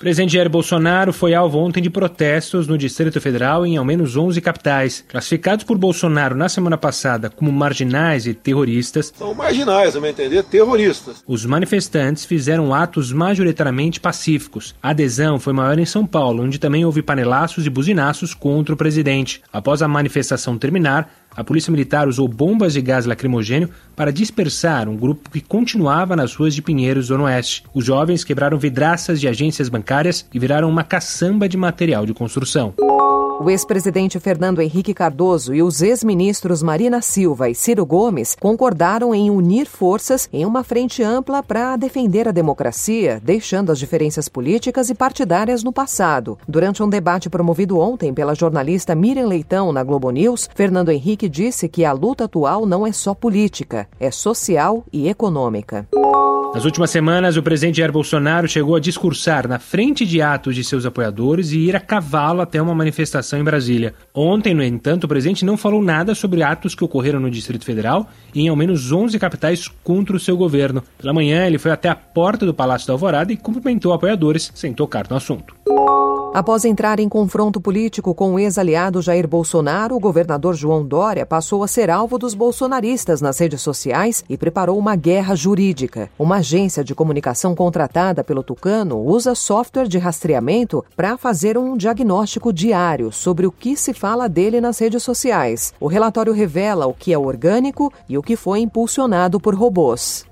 Presidente Jair Bolsonaro foi alvo ontem de protestos no Distrito Federal em ao menos 11 capitais. Classificados por Bolsonaro na semana passada como marginais e terroristas. São marginais, a meu entender, terroristas. Os manifestantes fizeram atos majoritariamente pacíficos. A adesão foi maior em São Paulo, onde também houve panelaços e buzinaços contra o presidente. Após a manifestação terminar, a polícia militar usou bombas de gás lacrimogênio para dispersar um grupo que continuava nas ruas de Pinheiros, Zona Oeste. Os jovens quebraram vidraças de agências bancárias e viraram uma caçamba de material de construção. O ex-presidente Fernando Henrique Cardoso e os ex-ministros Marina Silva e Ciro Gomes concordaram em unir forças em uma frente ampla para defender a democracia, deixando as diferenças políticas e partidárias no passado. Durante um debate promovido ontem pela jornalista Miriam Leitão na Globo News, Fernando Henrique disse que a luta atual não é só política, é social e econômica. Nas últimas semanas, o presidente Jair Bolsonaro chegou a discursar na frente de atos de seus apoiadores e ir a cavalo até uma manifestação em Brasília. Ontem, no entanto, o presidente não falou nada sobre atos que ocorreram no Distrito Federal e em ao menos 11 capitais contra o seu governo. Pela manhã, ele foi até a porta do Palácio da Alvorada e cumprimentou apoiadores sem tocar no assunto. Após entrar em confronto político com o ex-aliado Jair Bolsonaro, o governador João Dória passou a ser alvo dos bolsonaristas nas redes sociais e preparou uma guerra jurídica. Uma agência de comunicação contratada pelo Tucano usa software de rastreamento para fazer um diagnóstico diário sobre o que se fala dele nas redes sociais. O relatório revela o que é orgânico e o que foi impulsionado por robôs.